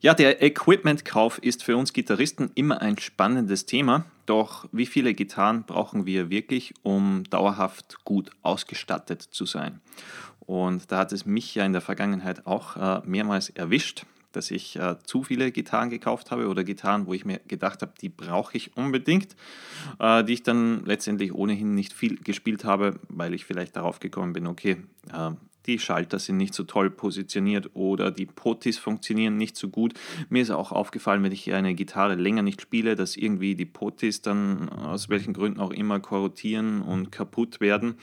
Ja, der Equipmentkauf ist für uns Gitarristen immer ein spannendes Thema. Doch wie viele Gitarren brauchen wir wirklich, um dauerhaft gut ausgestattet zu sein? Und da hat es mich ja in der Vergangenheit auch äh, mehrmals erwischt, dass ich äh, zu viele Gitarren gekauft habe oder Gitarren, wo ich mir gedacht habe, die brauche ich unbedingt, äh, die ich dann letztendlich ohnehin nicht viel gespielt habe, weil ich vielleicht darauf gekommen bin, okay, äh, die Schalter sind nicht so toll positioniert oder die Potis funktionieren nicht so gut. Mir ist auch aufgefallen, wenn ich eine Gitarre länger nicht spiele, dass irgendwie die Potis dann aus welchen Gründen auch immer korrodieren und kaputt werden.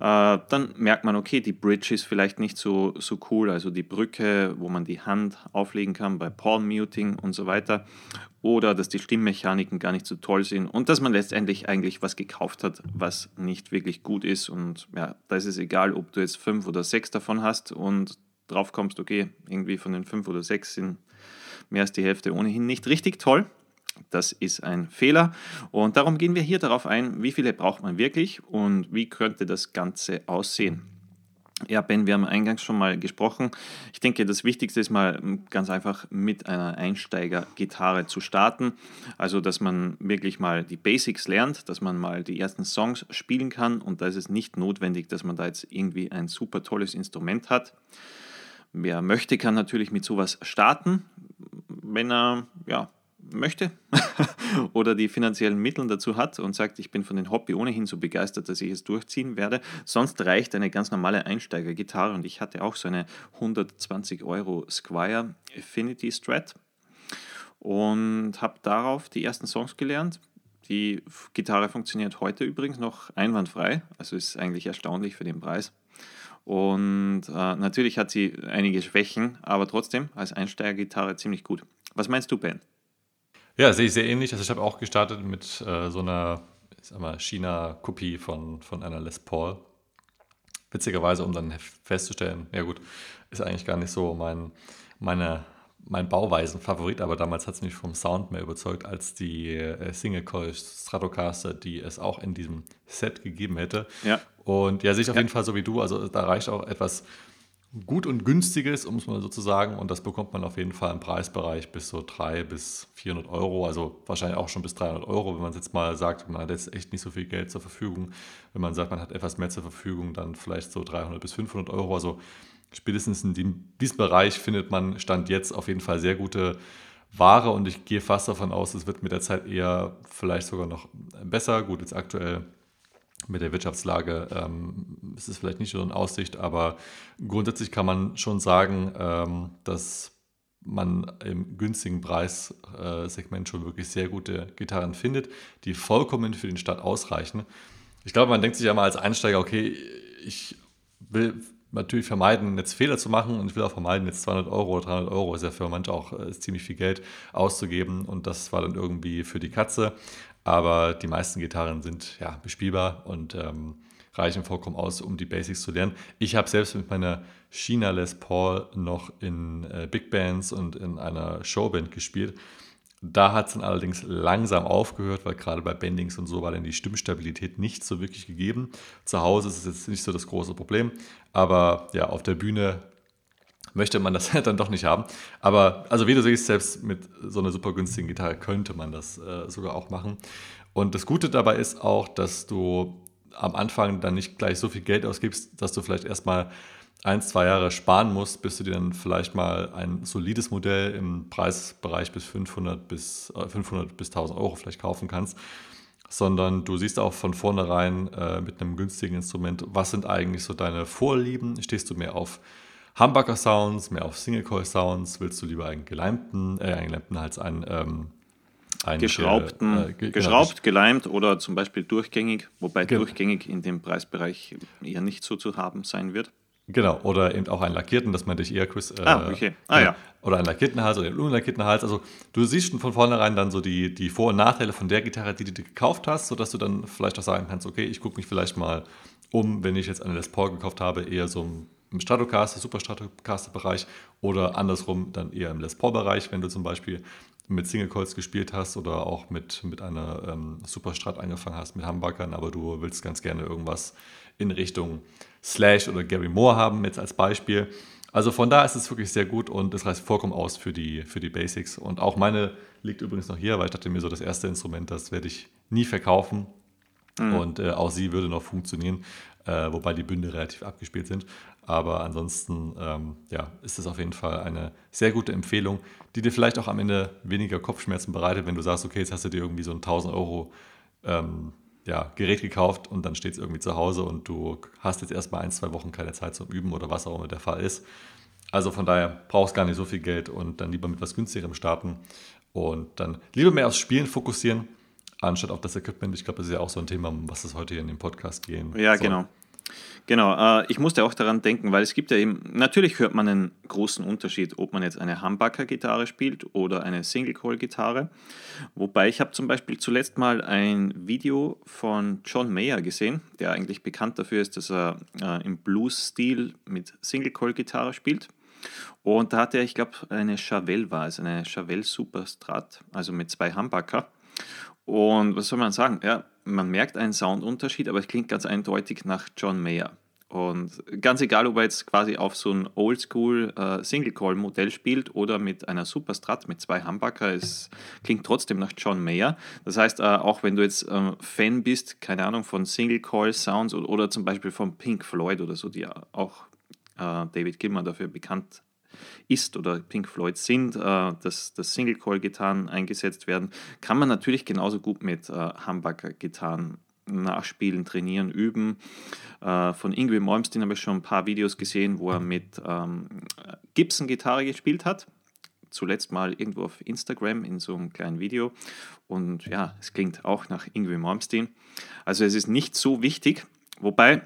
Äh, dann merkt man, okay, die Bridge ist vielleicht nicht so, so cool, also die Brücke, wo man die Hand auflegen kann bei Palm Muting und so weiter. Oder dass die Stimmmechaniken gar nicht so toll sind und dass man letztendlich eigentlich was gekauft hat, was nicht wirklich gut ist. Und ja, da ist es egal, ob du jetzt fünf oder sechs davon hast und drauf kommst, okay, irgendwie von den fünf oder sechs sind mehr als die Hälfte ohnehin nicht richtig toll. Das ist ein Fehler und darum gehen wir hier darauf ein, wie viele braucht man wirklich und wie könnte das Ganze aussehen. Ja, Ben, wir haben eingangs schon mal gesprochen. Ich denke, das Wichtigste ist mal ganz einfach mit einer Einsteiger-Gitarre zu starten. Also, dass man wirklich mal die Basics lernt, dass man mal die ersten Songs spielen kann. Und da ist es nicht notwendig, dass man da jetzt irgendwie ein super tolles Instrument hat. Wer möchte, kann natürlich mit sowas starten. Wenn er ja, möchte oder die finanziellen Mittel dazu hat und sagt, ich bin von dem Hobby ohnehin so begeistert, dass ich es durchziehen werde. Sonst reicht eine ganz normale Einsteigergitarre und ich hatte auch so eine 120 Euro Squire Affinity Strat und habe darauf die ersten Songs gelernt. Die Gitarre funktioniert heute übrigens noch einwandfrei, also ist eigentlich erstaunlich für den Preis. Und äh, natürlich hat sie einige Schwächen, aber trotzdem als Einsteigergitarre ziemlich gut. Was meinst du, Ben? Ja, sehe ich sehr ähnlich. Also ich habe auch gestartet mit äh, so einer China-Kopie von, von einer Les Paul. Witzigerweise, um dann festzustellen, ja gut, ist eigentlich gar nicht so mein, meine, mein Bauweisen-Favorit, aber damals hat es mich vom Sound mehr überzeugt als die äh, Single Coil Stratocaster, die es auch in diesem Set gegeben hätte. Ja. Und ja, sehe ich auf ja. jeden Fall so wie du. Also da reicht auch etwas gut und günstiges, um es mal so zu sagen. Und das bekommt man auf jeden Fall im Preisbereich bis so 300 bis 400 Euro. Also wahrscheinlich auch schon bis 300 Euro, wenn man jetzt mal sagt, man hat jetzt echt nicht so viel Geld zur Verfügung. Wenn man sagt, man hat etwas mehr zur Verfügung, dann vielleicht so 300 bis 500 Euro. Also spätestens in diesem Bereich findet man Stand jetzt auf jeden Fall sehr gute Ware. Und ich gehe fast davon aus, es wird mit der Zeit eher vielleicht sogar noch besser. Gut, jetzt aktuell mit der Wirtschaftslage ähm, ist es vielleicht nicht so in Aussicht, aber grundsätzlich kann man schon sagen, ähm, dass man im günstigen Preissegment schon wirklich sehr gute Gitarren findet, die vollkommen für den Start ausreichen. Ich glaube, man denkt sich ja mal als Einsteiger, okay, ich will natürlich vermeiden, jetzt Fehler zu machen und ich will auch vermeiden, jetzt 200 Euro oder 300 Euro, ist ja für manche auch äh, ziemlich viel Geld auszugeben und das war dann irgendwie für die Katze. Aber die meisten Gitarren sind ja bespielbar und ähm, reichen vollkommen aus, um die Basics zu lernen. Ich habe selbst mit meiner China Les Paul noch in äh, Big Bands und in einer Showband gespielt. Da hat es dann allerdings langsam aufgehört, weil gerade bei Bendings und so war dann die Stimmstabilität nicht so wirklich gegeben. Zu Hause ist es jetzt nicht so das große Problem, aber ja, auf der Bühne möchte man das dann doch nicht haben. Aber also wie du siehst, selbst mit so einer super günstigen Gitarre könnte man das äh, sogar auch machen. Und das Gute dabei ist auch, dass du am Anfang dann nicht gleich so viel Geld ausgibst, dass du vielleicht erstmal ein, zwei Jahre sparen musst, bis du dir dann vielleicht mal ein solides Modell im Preisbereich bis 500 bis, äh, 500 bis 1000 Euro vielleicht kaufen kannst, sondern du siehst auch von vornherein äh, mit einem günstigen Instrument, was sind eigentlich so deine Vorlieben, stehst du mehr auf Humbucker Sounds, mehr auf Single Coil Sounds? Willst du lieber einen geleimten, äh, einen geleimten als einen, ähm, einen geschraubten, äh, ge geschraubt, geleimt oder zum Beispiel durchgängig, wobei genau. durchgängig in dem Preisbereich eher nicht so zu haben sein wird. Genau, oder eben auch einen lackierten, das meinte ich eher, Chris. Äh, ah, okay. Ah, ja. Oder einen lackierten Hals oder einen unlackierten Hals. Also du siehst schon von vornherein dann so die, die Vor- und Nachteile von der Gitarre, die du dir gekauft hast, sodass du dann vielleicht auch sagen kannst, okay, ich gucke mich vielleicht mal um, wenn ich jetzt eine Les Paul gekauft habe, eher so ein im Stratocaster, Super Stratocaster-Bereich oder andersrum dann eher im Les Paul-Bereich, wenn du zum Beispiel mit Single Coils gespielt hast oder auch mit, mit einer ähm, Super Strat angefangen hast mit Humbuckern, aber du willst ganz gerne irgendwas in Richtung Slash oder Gary Moore haben, jetzt als Beispiel. Also von da ist es wirklich sehr gut und es reicht vollkommen aus für die, für die Basics. Und auch meine liegt übrigens noch hier, weil ich dachte mir so, das erste Instrument, das werde ich nie verkaufen. Mhm. Und äh, auch sie würde noch funktionieren, äh, wobei die Bünde relativ abgespielt sind. Aber ansonsten ähm, ja, ist es auf jeden Fall eine sehr gute Empfehlung, die dir vielleicht auch am Ende weniger Kopfschmerzen bereitet, wenn du sagst, okay, jetzt hast du dir irgendwie so ein 1000 Euro ähm, ja, Gerät gekauft und dann steht es irgendwie zu Hause und du hast jetzt erstmal ein, zwei Wochen keine Zeit zum Üben oder was auch immer der Fall ist. Also von daher brauchst gar nicht so viel Geld und dann lieber mit was günstigerem starten und dann lieber mehr aufs Spielen fokussieren, anstatt auf das Equipment. Ich glaube, das ist ja auch so ein Thema, um was es heute hier in dem Podcast gehen Ja, soll. genau. Genau, äh, ich musste auch daran denken, weil es gibt ja eben, natürlich hört man einen großen Unterschied, ob man jetzt eine Humbucker-Gitarre spielt oder eine Single-Coil-Gitarre. Wobei ich habe zum Beispiel zuletzt mal ein Video von John Mayer gesehen, der eigentlich bekannt dafür ist, dass er äh, im Blues-Stil mit Single-Coil-Gitarre spielt. Und da hatte er, ich glaube, eine Chavelle war es, eine Chavelle Superstrat, also mit zwei Humbucker. Und was soll man sagen? Ja, man merkt einen Soundunterschied, aber es klingt ganz eindeutig nach John Mayer. Und ganz egal, ob er jetzt quasi auf so ein Oldschool äh, Single-Call-Modell spielt oder mit einer Superstrat mit zwei Humbucker, es klingt trotzdem nach John Mayer. Das heißt, äh, auch wenn du jetzt äh, Fan bist, keine Ahnung, von Single-Call-Sounds oder, oder, zum Beispiel von Pink Floyd oder so, die auch äh, David Gilmer dafür bekannt ist oder Pink Floyd sind, äh, dass, dass Single-Coil-Gitarren eingesetzt werden, kann man natürlich genauso gut mit äh, Humbucker-Gitarren nachspielen, trainieren, üben. Äh, von Ingrid Malmsteen habe ich schon ein paar Videos gesehen, wo er mit ähm, Gibson-Gitarre gespielt hat. Zuletzt mal irgendwo auf Instagram in so einem kleinen Video. Und ja, es klingt auch nach Ingrid Malmsteen. Also es ist nicht so wichtig, wobei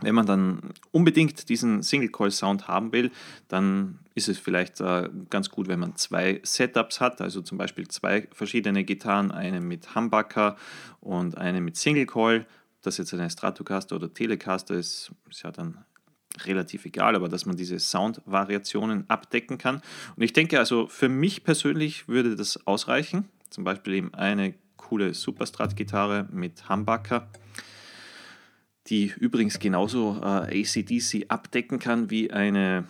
wenn man dann unbedingt diesen Single-Coil-Sound haben will, dann ist es vielleicht äh, ganz gut, wenn man zwei Setups hat, also zum Beispiel zwei verschiedene Gitarren, eine mit Humbucker und eine mit Single-Coil. Das jetzt eine Stratocaster oder Telecaster ist, ist ja dann relativ egal, aber dass man diese Soundvariationen abdecken kann. Und ich denke also, für mich persönlich würde das ausreichen. Zum Beispiel eben eine coole Superstrat-Gitarre mit Humbucker die übrigens genauso äh, ACDC abdecken kann wie eine,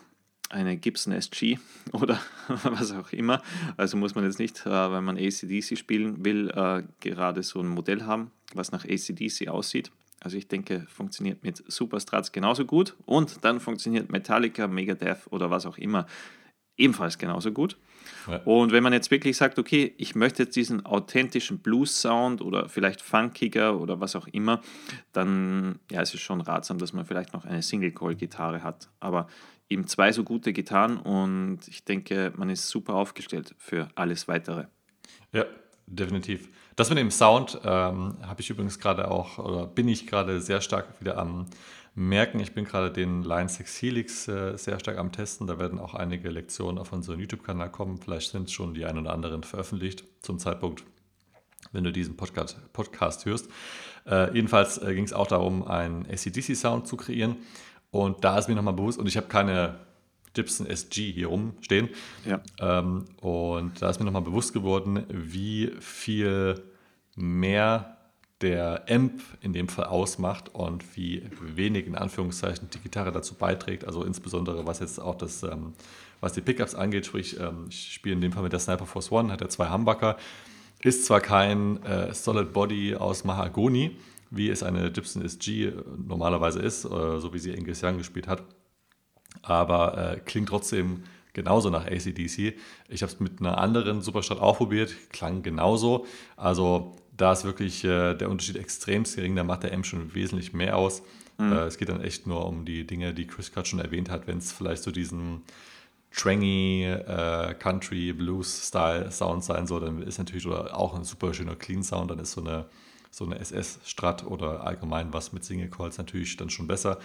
eine Gibson SG oder was auch immer. Also muss man jetzt nicht, äh, wenn man ACDC spielen will, äh, gerade so ein Modell haben, was nach ACDC aussieht. Also ich denke, funktioniert mit Superstrats genauso gut und dann funktioniert Metallica, Megadeth oder was auch immer ebenfalls genauso gut. Ja. Und wenn man jetzt wirklich sagt, okay, ich möchte jetzt diesen authentischen Blues-Sound oder vielleicht funkiger oder was auch immer, dann ja, es ist schon ratsam, dass man vielleicht noch eine Single-Coil-Gitarre hat. Aber eben zwei so gute Gitarren und ich denke, man ist super aufgestellt für alles Weitere. Ja, definitiv. Das mit dem Sound ähm, habe ich übrigens gerade auch, oder bin ich gerade sehr stark wieder am merken, ich bin gerade den Line 6 Helix äh, sehr stark am Testen. Da werden auch einige Lektionen auf unseren YouTube-Kanal kommen. Vielleicht sind schon die ein oder anderen veröffentlicht zum Zeitpunkt, wenn du diesen Podcast, Podcast hörst. Äh, jedenfalls äh, ging es auch darum, einen ACDC-Sound zu kreieren. Und da ist mir nochmal bewusst, und ich habe keine Gibson SG hier rumstehen. Ja. Ähm, und da ist mir nochmal bewusst geworden, wie viel mehr der Amp in dem Fall ausmacht und wie wenig in Anführungszeichen die Gitarre dazu beiträgt. Also insbesondere was jetzt auch das, ähm, was die Pickups angeht, sprich ähm, ich spiele in dem Fall mit der Sniper Force One, hat er zwei Humbucker, ist zwar kein äh, Solid Body aus Mahagoni, wie es eine Gibson SG normalerweise ist, äh, so wie sie Angus Young gespielt hat, aber äh, klingt trotzdem genauso nach ACDC. Ich habe es mit einer anderen Superstadt auch probiert, klang genauso. Also da ist wirklich äh, der Unterschied extrem gering. Da macht der M schon wesentlich mehr aus. Mhm. Äh, es geht dann echt nur um die Dinge, die Chris gerade schon erwähnt hat, wenn es vielleicht so diesen Trangy äh, Country Blues Style Sound sein soll, dann ist natürlich oder auch ein super schöner Clean Sound, dann ist so eine so eine SS Strat oder allgemein was mit Single Calls natürlich dann schon besser,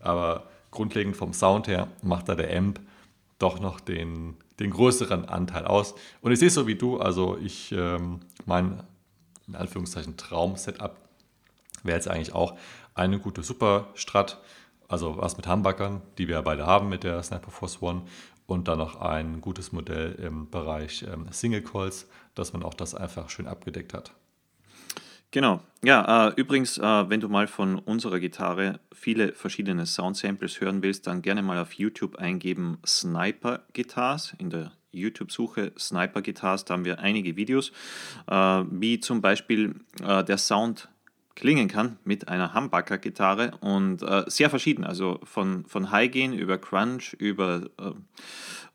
aber grundlegend vom Sound her macht da der Amp doch noch den, den größeren Anteil aus. Und ich sehe es so wie du, also ich, ähm, mein in Anführungszeichen Traum-Setup wäre jetzt eigentlich auch eine gute Superstrat, also was mit Humbuckern, die wir beide haben mit der Sniper Force One und dann noch ein gutes Modell im Bereich ähm, Single Calls, dass man auch das einfach schön abgedeckt hat. Genau. Ja, äh, übrigens, äh, wenn du mal von unserer Gitarre viele verschiedene Sound-Samples hören willst, dann gerne mal auf YouTube eingeben Sniper Guitars in der YouTube-Suche Sniper Guitars. Da haben wir einige Videos, äh, wie zum Beispiel äh, der Sound klingen kann mit einer Humbucker-Gitarre und äh, sehr verschieden, also von, von High-Gain über Crunch, über äh,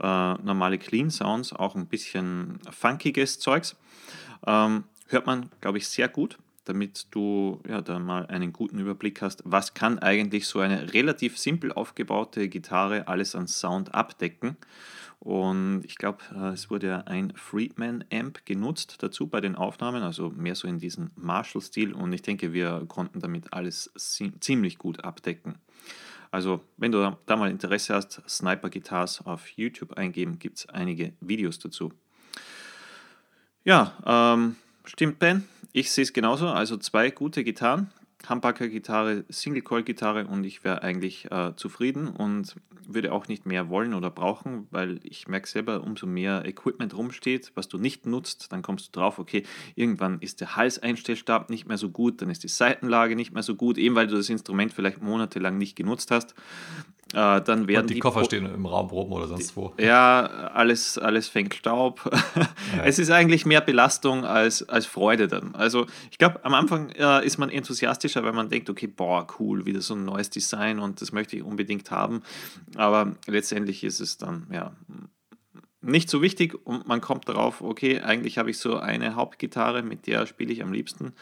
äh, normale Clean-Sounds, auch ein bisschen funkiges Zeugs. Ähm, hört man, glaube ich, sehr gut damit du ja, da mal einen guten Überblick hast, was kann eigentlich so eine relativ simpel aufgebaute Gitarre alles an Sound abdecken. Und ich glaube, äh, es wurde ein Friedman-Amp genutzt dazu bei den Aufnahmen, also mehr so in diesem Marshall-Stil. Und ich denke, wir konnten damit alles ziemlich gut abdecken. Also, wenn du da mal Interesse hast, Sniper Guitars auf YouTube eingeben, gibt es einige Videos dazu. Ja, ähm, stimmt, Ben. Ich sehe es genauso. Also zwei gute Gitarren, Humbucker-Gitarre, Single-Coil-Gitarre und ich wäre eigentlich äh, zufrieden und würde auch nicht mehr wollen oder brauchen, weil ich merke selber, umso mehr Equipment rumsteht, was du nicht nutzt, dann kommst du drauf, okay, irgendwann ist der Halseinstellstab nicht mehr so gut, dann ist die Seitenlage nicht mehr so gut, eben weil du das Instrument vielleicht monatelang nicht genutzt hast. Äh, dann werden Und die, die Koffer stehen im Raum rum oder sonst wo. Ja, alles, alles fängt Staub. Ja. Es ist eigentlich mehr Belastung als, als Freude dann. Also ich glaube, am Anfang äh, ist man enthusiastischer, weil man denkt, okay, boah, cool, wieder so ein neues Design und das möchte ich unbedingt haben. Aber letztendlich ist es dann, ja, nicht so wichtig und man kommt darauf, okay, eigentlich habe ich so eine Hauptgitarre, mit der spiele ich am liebsten.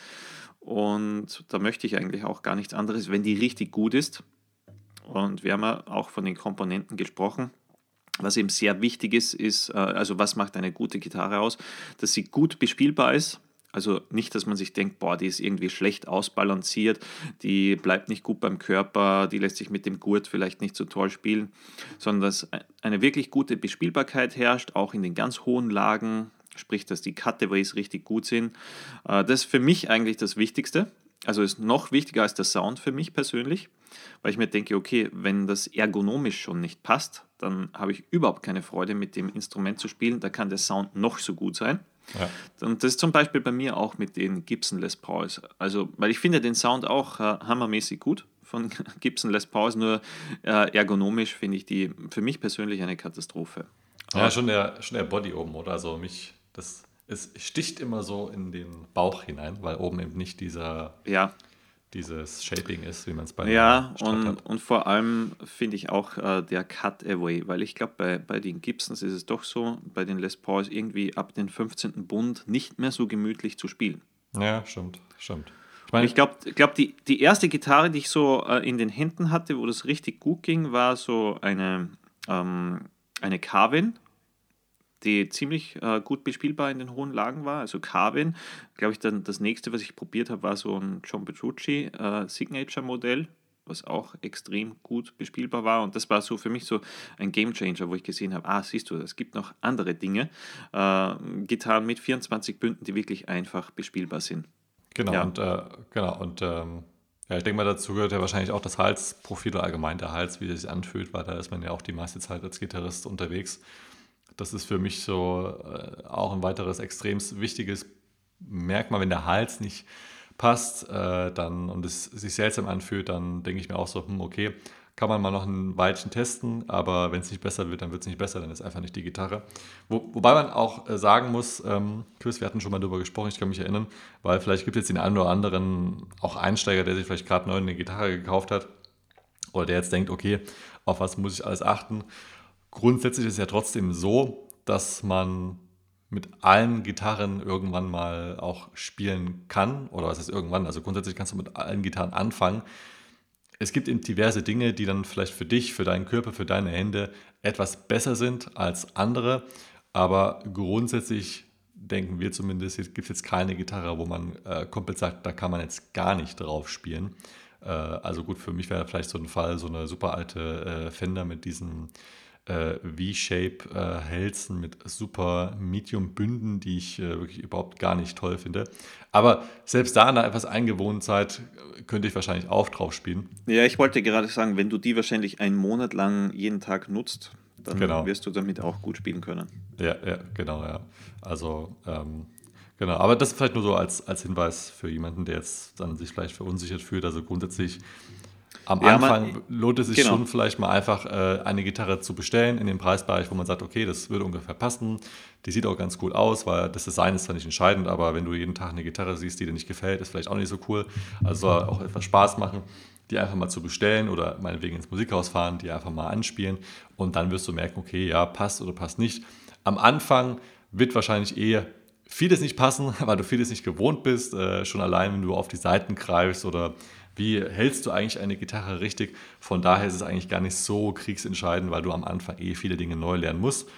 Und da möchte ich eigentlich auch gar nichts anderes, wenn die richtig gut ist und wir haben auch von den Komponenten gesprochen. Was eben sehr wichtig ist, ist, äh, also was macht eine gute Gitarre aus? Dass sie gut bespielbar ist. Also nicht, dass man sich denkt, boah, die ist irgendwie schlecht ausbalanciert, die bleibt nicht gut beim Körper, die lässt sich mit dem Gurt vielleicht nicht so toll spielen, sondern dass eine wirklich gute Bespielbarkeit herrscht, auch in den ganz hohen Lagen, sprich, dass die Cutaways richtig gut sind. Äh, das ist für mich eigentlich das Wichtigste. Also ist noch wichtiger als der Sound für mich persönlich weil ich mir denke, okay, wenn das ergonomisch schon nicht passt, dann habe ich überhaupt keine Freude mit dem Instrument zu spielen. Da kann der Sound noch so gut sein. Ja. Und das ist zum Beispiel bei mir auch mit den Gibson Les Pauls. Also, weil ich finde den Sound auch äh, hammermäßig gut von Gibson Les Pauls, nur äh, ergonomisch finde ich die für mich persönlich eine Katastrophe. Ja, schon der, schon der Body oben, oder? Also mich, das, es sticht immer so in den Bauch hinein, weil oben eben nicht dieser ja dieses Shaping ist, wie man es bei Ja, und, hat. und vor allem finde ich auch äh, der Cutaway, weil ich glaube, bei, bei den Gibsons ist es doch so, bei den Les Pauls irgendwie ab den 15. Bund nicht mehr so gemütlich zu spielen. Ja, stimmt, stimmt. Ich, mein, ich glaube, glaub, die, die erste Gitarre, die ich so äh, in den Händen hatte, wo das richtig gut ging, war so eine, ähm, eine Carvin die ziemlich äh, gut bespielbar in den hohen Lagen war. Also Carvin, glaube ich, dann das nächste, was ich probiert habe, war so ein John Petrucci äh, Signature-Modell, was auch extrem gut bespielbar war. Und das war so für mich so ein Game Changer, wo ich gesehen habe, ah, siehst du, es gibt noch andere Dinge. Äh, Gitarren mit 24 Bünden, die wirklich einfach bespielbar sind. Genau, ja. und, äh, genau, und ähm, ja, ich denke mal, dazu gehört ja wahrscheinlich auch das Halsprofil oder allgemein der Hals, wie der sich anfühlt, weil da ist man ja auch die meiste Zeit als Gitarrist unterwegs. Das ist für mich so äh, auch ein weiteres extrem wichtiges Merkmal, wenn der Hals nicht passt äh, dann, und es sich seltsam anfühlt, dann denke ich mir auch so, hm, okay, kann man mal noch ein Weilchen testen, aber wenn es nicht besser wird, dann wird es nicht besser, dann ist einfach nicht die Gitarre. Wo, wobei man auch äh, sagen muss, ähm, Chris, wir hatten schon mal darüber gesprochen, ich kann mich erinnern, weil vielleicht gibt es jetzt den einen oder anderen auch Einsteiger, der sich vielleicht gerade neu eine Gitarre gekauft hat oder der jetzt denkt, okay, auf was muss ich alles achten? Grundsätzlich ist es ja trotzdem so, dass man mit allen Gitarren irgendwann mal auch spielen kann. Oder was heißt irgendwann? Also grundsätzlich kannst du mit allen Gitarren anfangen. Es gibt eben diverse Dinge, die dann vielleicht für dich, für deinen Körper, für deine Hände etwas besser sind als andere. Aber grundsätzlich denken wir zumindest, gibt es jetzt keine Gitarre, wo man äh, komplett sagt, da kann man jetzt gar nicht drauf spielen. Äh, also gut, für mich wäre vielleicht so ein Fall, so eine super alte äh, Fender mit diesen äh, V-Shape-Hälsen äh, mit super Medium-Bünden, die ich äh, wirklich überhaupt gar nicht toll finde. Aber selbst da nach etwas Eingewohntheit könnte ich wahrscheinlich auch drauf spielen. Ja, ich wollte gerade sagen, wenn du die wahrscheinlich einen Monat lang jeden Tag nutzt, dann genau. wirst du damit auch gut spielen können. Ja, ja genau, ja. Also ähm, Genau, aber das vielleicht nur so als, als Hinweis für jemanden, der jetzt dann sich vielleicht verunsichert fühlt. Also grundsätzlich am ja, Anfang man, lohnt es sich genau. schon vielleicht mal einfach äh, eine Gitarre zu bestellen in dem Preisbereich, wo man sagt, okay, das würde ungefähr passen. Die sieht auch ganz cool aus, weil das Design ist zwar nicht entscheidend, aber wenn du jeden Tag eine Gitarre siehst, die dir nicht gefällt, ist vielleicht auch nicht so cool. Also soll auch etwas Spaß machen, die einfach mal zu bestellen oder meinetwegen ins Musikhaus fahren, die einfach mal anspielen und dann wirst du merken, okay, ja, passt oder passt nicht. Am Anfang wird wahrscheinlich eher vieles nicht passen, weil du vieles nicht gewohnt bist. Äh, schon allein, wenn du auf die Seiten greifst oder wie hältst du eigentlich eine Gitarre richtig. Von daher ist es eigentlich gar nicht so kriegsentscheidend, weil du am Anfang eh viele Dinge neu lernen musst.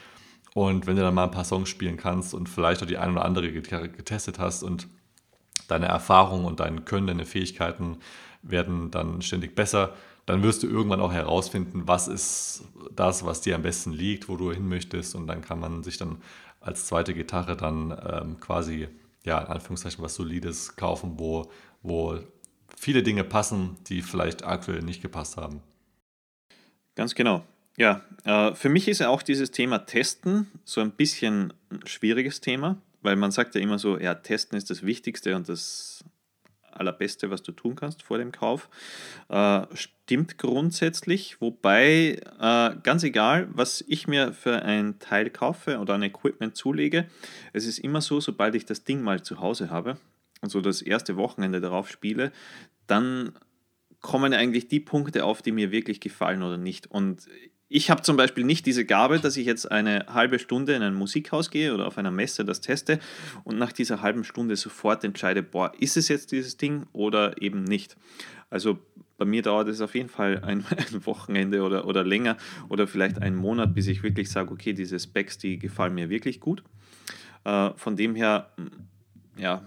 Und wenn du dann mal ein paar Songs spielen kannst und vielleicht auch die eine oder andere Gitarre getestet hast und deine Erfahrung und dein Können, deine Fähigkeiten werden dann ständig besser, dann wirst du irgendwann auch herausfinden, was ist das, was dir am besten liegt, wo du hin möchtest. Und dann kann man sich dann als zweite Gitarre dann ähm, quasi, ja, in Anführungszeichen was Solides kaufen, wo, wo viele Dinge passen, die vielleicht aktuell nicht gepasst haben. Ganz genau. Ja, äh, für mich ist ja auch dieses Thema Testen so ein bisschen ein schwieriges Thema, weil man sagt ja immer so, ja, Testen ist das Wichtigste und das Allerbeste, was du tun kannst vor dem Kauf. Äh, stimmt grundsätzlich, wobei äh, ganz egal, was ich mir für ein Teil kaufe oder ein Equipment zulege, es ist immer so, sobald ich das Ding mal zu Hause habe und so das erste Wochenende darauf spiele, dann kommen eigentlich die Punkte auf, die mir wirklich gefallen oder nicht. Und ich habe zum Beispiel nicht diese Gabe, dass ich jetzt eine halbe Stunde in ein Musikhaus gehe oder auf einer Messe das teste und nach dieser halben Stunde sofort entscheide, boah, ist es jetzt dieses Ding oder eben nicht. Also bei mir dauert es auf jeden Fall ein, ein Wochenende oder, oder länger oder vielleicht einen Monat, bis ich wirklich sage, okay, diese Specs, die gefallen mir wirklich gut. Äh, von dem her, ja,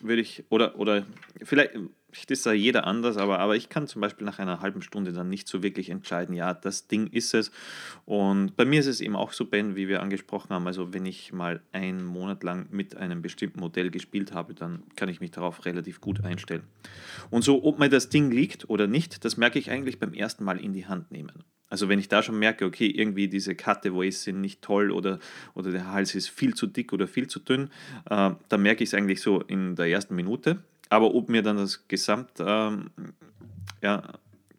würde ich, oder, oder vielleicht, Vielleicht ist da jeder anders, aber, aber ich kann zum Beispiel nach einer halben Stunde dann nicht so wirklich entscheiden, ja, das Ding ist es. Und bei mir ist es eben auch so, Ben, wie wir angesprochen haben, also wenn ich mal einen Monat lang mit einem bestimmten Modell gespielt habe, dann kann ich mich darauf relativ gut einstellen. Und so, ob mir das Ding liegt oder nicht, das merke ich eigentlich beim ersten Mal in die Hand nehmen. Also wenn ich da schon merke, okay, irgendwie diese Cutte Ways sind nicht toll oder, oder der Hals ist viel zu dick oder viel zu dünn, äh, dann merke ich es eigentlich so in der ersten Minute. Aber ob mir dann das Gesamt, ähm, ja,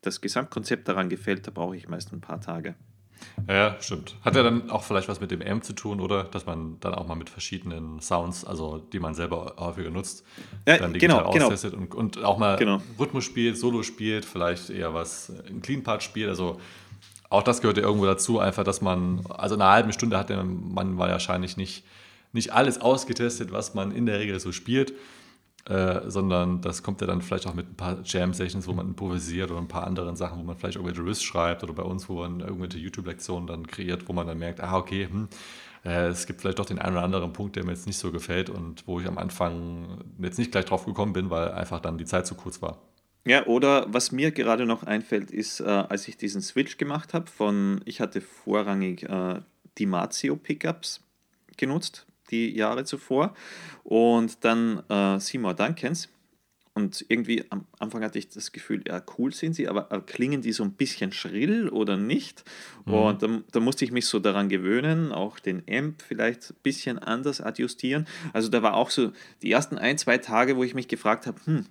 das Gesamtkonzept daran gefällt, da brauche ich meist ein paar Tage. Ja, stimmt. Hat ja dann auch vielleicht was mit dem Amp zu tun, oder? Dass man dann auch mal mit verschiedenen Sounds, also die man selber häufiger nutzt, ja, dann digital genau, genau. austestet genau. Und, und auch mal genau. Rhythmus spielt, Solo spielt, vielleicht eher was, ein Clean Part spielt. Also auch das gehört ja irgendwo dazu, einfach, dass man, also in einer halben Stunde hat man wahrscheinlich nicht, nicht alles ausgetestet, was man in der Regel so spielt. Äh, sondern das kommt ja dann vielleicht auch mit ein paar Jam-Sessions, wo man improvisiert oder ein paar anderen Sachen, wo man vielleicht irgendwelche Riffs schreibt oder bei uns, wo man irgendwelche YouTube-Lektionen dann kreiert, wo man dann merkt, ah, okay, hm, äh, es gibt vielleicht doch den einen oder anderen Punkt, der mir jetzt nicht so gefällt und wo ich am Anfang jetzt nicht gleich drauf gekommen bin, weil einfach dann die Zeit zu kurz war. Ja, oder was mir gerade noch einfällt, ist, äh, als ich diesen Switch gemacht habe, von, ich hatte vorrangig äh, die Mazio Pickups genutzt die Jahre zuvor. Und dann äh, Seymour Duncans. Und irgendwie am Anfang hatte ich das Gefühl, ja, cool sind sie, aber klingen die so ein bisschen schrill oder nicht? Mhm. Und da, da, musste ich mich so daran gewöhnen, auch den Amp vielleicht ein bisschen anders adjustieren. Also da war auch so die ersten ein, zwei Tage, wo ich mich gefragt habe, hm,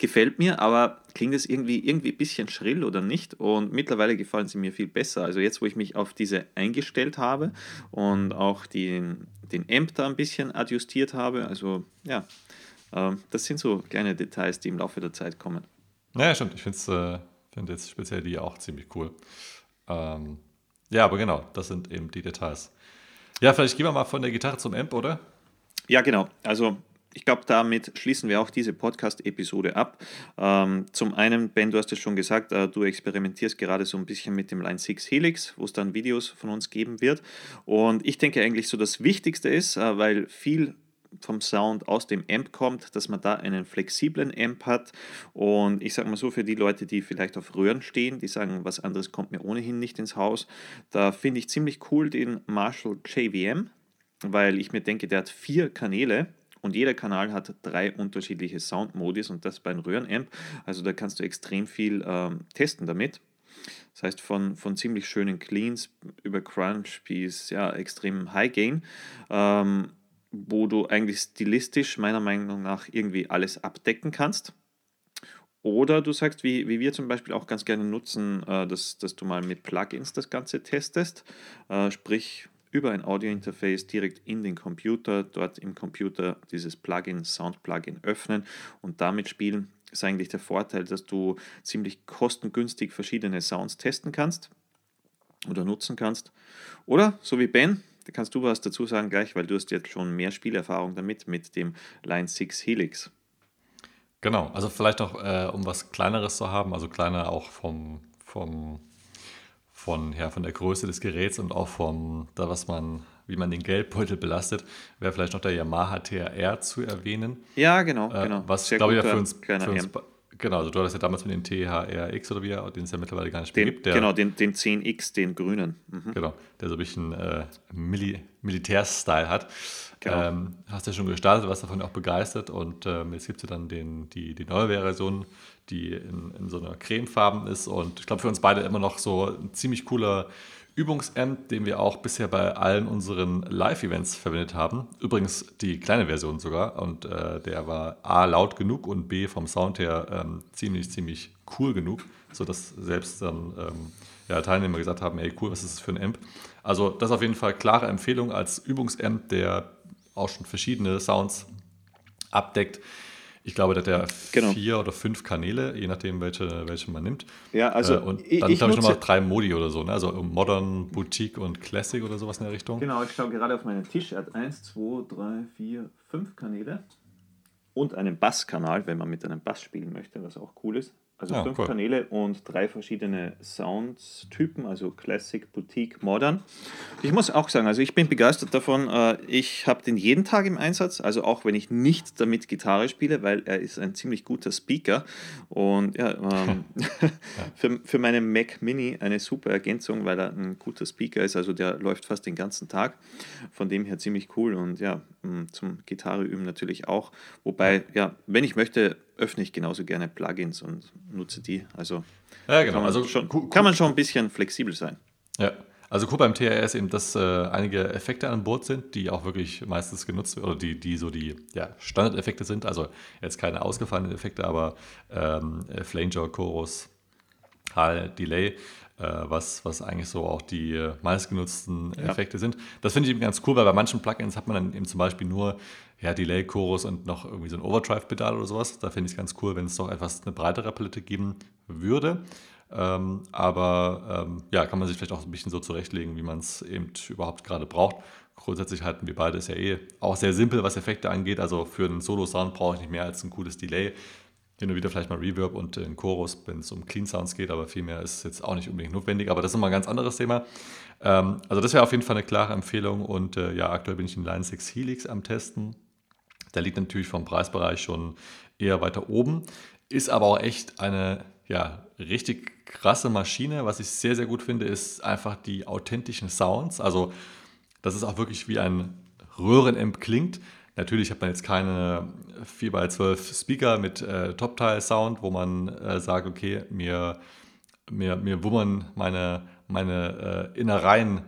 gefällt mir, aber klingt es irgendwie, irgendwie ein bisschen schrill oder nicht? Und mittlerweile gefallen sie mir viel besser. Also jetzt, wo ich mich auf diese eingestellt habe und auch den, den Amp da ein bisschen adjustiert habe, also ja, äh, das sind so kleine Details, die im Laufe der Zeit kommen. Ja, stimmt. Ich finde äh, find jetzt speziell die auch ziemlich cool. Ähm, ja, aber genau, das sind eben die Details. Ja, vielleicht gehen wir mal von der Gitarre zum Amp, oder? Ja, genau. Also ich glaube, damit schließen wir auch diese Podcast-Episode ab. Ähm, zum einen, Ben, du hast es schon gesagt, äh, du experimentierst gerade so ein bisschen mit dem Line 6 Helix, wo es dann Videos von uns geben wird. Und ich denke eigentlich so das Wichtigste ist, äh, weil viel vom Sound aus dem Amp kommt, dass man da einen flexiblen Amp hat. Und ich sage mal so, für die Leute, die vielleicht auf Röhren stehen, die sagen, was anderes kommt mir ohnehin nicht ins Haus, da finde ich ziemlich cool den Marshall JVM, weil ich mir denke, der hat vier Kanäle und jeder Kanal hat drei unterschiedliche Soundmodis und das bei einem Röhrenamp. Also da kannst du extrem viel ähm, testen damit. Das heißt, von, von ziemlich schönen Cleans über Crunch bis ja, extrem High Gain. Ähm, wo du eigentlich stilistisch meiner Meinung nach irgendwie alles abdecken kannst. Oder du sagst, wie, wie wir zum Beispiel auch ganz gerne nutzen, äh, dass, dass du mal mit Plugins das Ganze testest. Äh, sprich, über ein Audio-Interface direkt in den Computer, dort im Computer dieses Plugin, Sound-Plugin öffnen und damit spielen. Ist eigentlich der Vorteil, dass du ziemlich kostengünstig verschiedene Sounds testen kannst oder nutzen kannst. Oder, so wie Ben, da kannst du was dazu sagen gleich, weil du hast jetzt schon mehr Spielerfahrung damit, mit dem Line 6 Helix. Genau, also vielleicht noch, äh, um was Kleineres zu haben, also kleiner auch vom, vom von, ja, von der Größe des Geräts und auch vom, da was man, wie man den Geldbeutel belastet, wäre vielleicht noch der Yamaha TRR zu erwähnen. Ja, genau, äh, genau. Was, glaube ich, ja für uns, für uns Genau, also du hattest ja damals mit dem THRX oder wie, den es ja mittlerweile gar nicht mehr den, gibt. Der, genau, den, den 10X, den grünen. Mhm. Genau, der so ein bisschen äh, Mili Militärstyle hat. Genau. Ähm, hast ja schon gestartet, warst davon auch begeistert und ähm, jetzt gibt es ja dann den, die, die neue Version, die in, in so einer cremefarben ist und ich glaube für uns beide immer noch so ein ziemlich cooler Übungsamp, den wir auch bisher bei allen unseren Live-Events verwendet haben. Übrigens die kleine Version sogar und äh, der war A laut genug und B vom Sound her ähm, ziemlich, ziemlich cool genug, sodass selbst dann ähm, ja, Teilnehmer gesagt haben, ey cool, was ist das für ein Amp? Also das ist auf jeden Fall klare Empfehlung als Übungsamp, der auch schon verschiedene Sounds abdeckt. Ich glaube, der hat ja genau. vier oder fünf Kanäle, je nachdem, welche, welche man nimmt. Ja, also. Äh, und dann, glaube ich, nochmal drei Modi oder so, ne? Also Modern, Boutique und Classic oder sowas in der Richtung. Genau, ich schaue gerade auf meinen Tisch. Er hat eins, zwei, drei, vier, fünf Kanäle. Und einen Basskanal, wenn man mit einem Bass spielen möchte, was auch cool ist. Also ja, fünf cool. Kanäle und drei verschiedene Soundtypen, also Classic, Boutique, Modern. Ich muss auch sagen, also ich bin begeistert davon. Äh, ich habe den jeden Tag im Einsatz, also auch wenn ich nicht damit Gitarre spiele, weil er ist ein ziemlich guter Speaker. Und ja, ähm, für, für meinen Mac Mini eine super Ergänzung, weil er ein guter Speaker ist. Also der läuft fast den ganzen Tag. Von dem her ziemlich cool und ja, zum Gitarre üben natürlich auch. Wobei, ja, wenn ich möchte, öffne ich genauso gerne Plugins und nutze die. Also, ja, genau. kann, man also schon, kann man schon ein bisschen flexibel sein. Ja, also cool beim TRR ist eben, dass äh, einige Effekte an Bord sind, die auch wirklich meistens genutzt werden, oder die, die so die ja, Standardeffekte sind. Also jetzt keine ausgefallenen Effekte, aber ähm, Flanger, Chorus, Hall, Delay, äh, was, was eigentlich so auch die äh, meistgenutzten ja. Effekte sind. Das finde ich eben ganz cool, weil bei manchen Plugins hat man dann eben zum Beispiel nur ja, Delay, Chorus und noch irgendwie so ein Overdrive-Pedal oder sowas. Da finde ich es ganz cool, wenn es doch etwas eine breitere Palette geben würde. Ähm, aber ähm, ja, kann man sich vielleicht auch ein bisschen so zurechtlegen, wie man es eben überhaupt gerade braucht. Grundsätzlich halten wir beide es ja eh auch sehr simpel, was Effekte angeht. Also für einen Solo-Sound brauche ich nicht mehr als ein cooles Delay. Hin und wieder vielleicht mal Reverb und einen Chorus, wenn es um Clean Sounds geht, aber viel mehr ist jetzt auch nicht unbedingt notwendig. Aber das ist immer ein ganz anderes Thema. Ähm, also das wäre auf jeden Fall eine klare Empfehlung. Und äh, ja, aktuell bin ich in Line 6 Helix am Testen. Der liegt natürlich vom Preisbereich schon eher weiter oben, ist aber auch echt eine ja, richtig krasse Maschine. Was ich sehr, sehr gut finde, ist einfach die authentischen Sounds. Also, dass es auch wirklich wie ein Röhrenamp klingt. Natürlich hat man jetzt keine 4x12 Speaker mit äh, Top-Tile-Sound, wo man äh, sagt, okay, mir, mir, mir wummern meine, meine äh, Innereien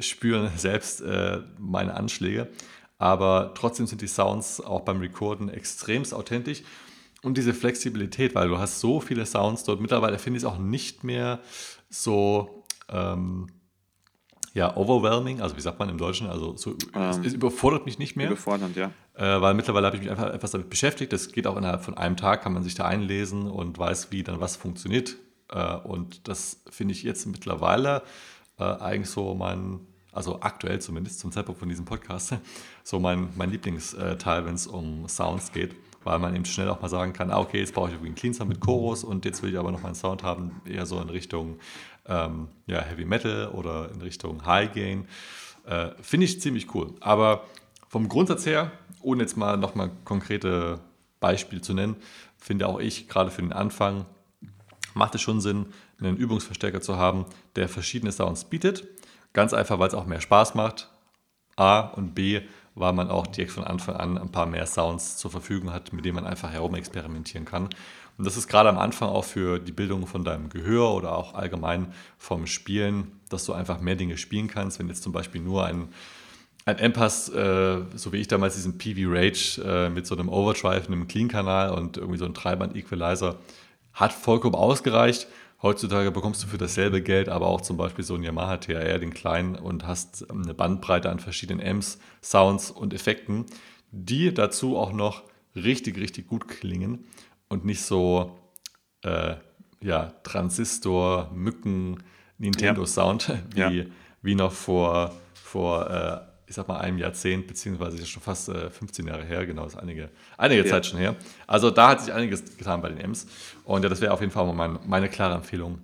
spüren selbst äh, meine Anschläge aber trotzdem sind die Sounds auch beim Recorden extremst authentisch. Und diese Flexibilität, weil du hast so viele Sounds dort. Mittlerweile finde ich es auch nicht mehr so ähm, ja, overwhelming, also wie sagt man im Deutschen, also so, ähm, es, überfordert mich nicht mehr. Überfordernd, ja. Äh, weil mittlerweile habe ich mich einfach etwas damit beschäftigt. Das geht auch innerhalb von einem Tag, kann man sich da einlesen und weiß, wie dann was funktioniert. Äh, und das finde ich jetzt mittlerweile äh, eigentlich so mein also aktuell zumindest zum Zeitpunkt von diesem Podcast, so mein, mein Lieblingsteil, wenn es um Sounds geht, weil man eben schnell auch mal sagen kann, ah, okay, jetzt brauche ich irgendwie einen Clean Sound mit Chorus und jetzt will ich aber noch einen Sound haben, eher so in Richtung ähm, ja, Heavy Metal oder in Richtung High Gain. Äh, Finde ich ziemlich cool. Aber vom Grundsatz her, ohne jetzt mal nochmal konkrete Beispiele zu nennen, finde auch ich gerade für den Anfang macht es schon Sinn, einen Übungsverstärker zu haben, der verschiedene Sounds bietet Ganz einfach, weil es auch mehr Spaß macht. A und B, weil man auch direkt von Anfang an ein paar mehr Sounds zur Verfügung hat, mit denen man einfach herumexperimentieren kann. Und das ist gerade am Anfang auch für die Bildung von deinem Gehör oder auch allgemein vom Spielen, dass du einfach mehr Dinge spielen kannst. Wenn jetzt zum Beispiel nur ein, ein Amp hast, äh, so wie ich damals diesen PV Rage äh, mit so einem Overdrive, einem Clean-Kanal und irgendwie so einem Treiband-Equalizer, hat vollkommen ausgereicht. Heutzutage bekommst du für dasselbe Geld aber auch zum Beispiel so einen Yamaha TR, den kleinen, und hast eine Bandbreite an verschiedenen Amps, Sounds und Effekten, die dazu auch noch richtig, richtig gut klingen und nicht so äh, ja, Transistor, Mücken, Nintendo-Sound wie, ja. wie noch vor, vor äh, ich sag mal, einem Jahrzehnt, beziehungsweise ist schon fast äh, 15 Jahre her, genau, ist einige, einige ja. Zeit schon her. Also da hat sich einiges getan bei den M's. Und ja, das wäre auf jeden Fall mal mein, meine klare Empfehlung.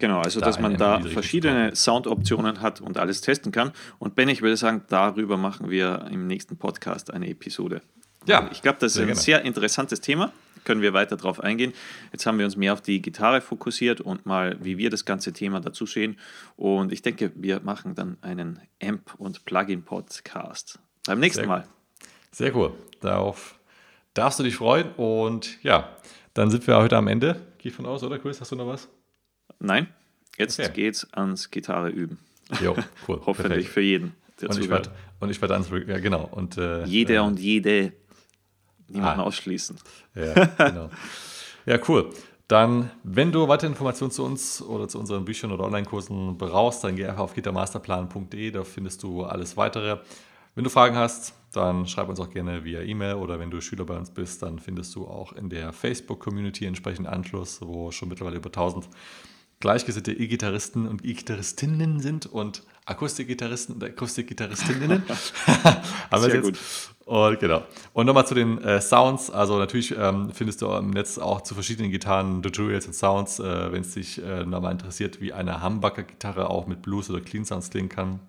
Genau, also da dass man da verschiedene Soundoptionen hat und alles testen kann. Und Ben, ich würde sagen, darüber machen wir im nächsten Podcast eine Episode. Ja, ich glaube, das ist ein gerne. sehr interessantes Thema können wir weiter darauf eingehen. Jetzt haben wir uns mehr auf die Gitarre fokussiert und mal, wie wir das ganze Thema dazu sehen. Und ich denke, wir machen dann einen Amp- und Plugin-Podcast beim nächsten Sehr Mal. Sehr cool. Darauf darfst du dich freuen. Und ja, dann sind wir heute am Ende. Gehe ich von aus, oder Chris? Hast du noch was? Nein, jetzt okay. geht's ans Gitarre üben. Jo, cool. Hoffentlich Perfekt. für jeden. Und, ich werd, und ich werde ans, ja genau. Und, äh, Jeder äh, und jede niemanden ah. ausschließen. Ja, genau. ja, cool. Dann, wenn du weitere Informationen zu uns oder zu unseren Büchern oder Online-Kursen brauchst, dann geh einfach auf gitarmasterplan.de, da findest du alles weitere. Wenn du Fragen hast, dann schreib uns auch gerne via E-Mail oder wenn du Schüler bei uns bist, dann findest du auch in der Facebook-Community entsprechenden Anschluss, wo schon mittlerweile über 1000 gleichgesinnte E-Gitarristen und E-Gitarristinnen sind und Akustikgitarristen und Akustikgitarristinnen. Haben wir jetzt. gut. Und genau. Und nochmal zu den äh, Sounds. Also natürlich ähm, findest du im Netz auch zu verschiedenen Gitarren Tutorials und Sounds, äh, wenn es dich äh, nochmal interessiert, wie eine Humbucker-Gitarre auch mit Blues oder Clean Sounds klingen kann.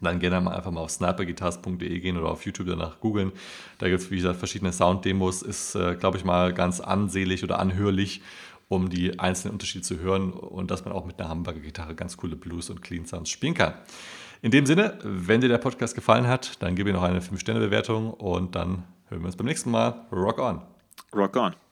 Dann gerne mal einfach mal auf sniperguitars.de gehen oder auf YouTube danach googeln. Da gibt es, wie gesagt, verschiedene Sound-Demos. Ist, äh, glaube ich, mal ganz ansehlich oder anhörlich um die einzelnen Unterschiede zu hören und dass man auch mit einer Hamburger Gitarre ganz coole Blues und Clean Sounds spielen kann. In dem Sinne, wenn dir der Podcast gefallen hat, dann gib mir noch eine 5-Sterne-Bewertung und dann hören wir uns beim nächsten Mal. Rock on! Rock on!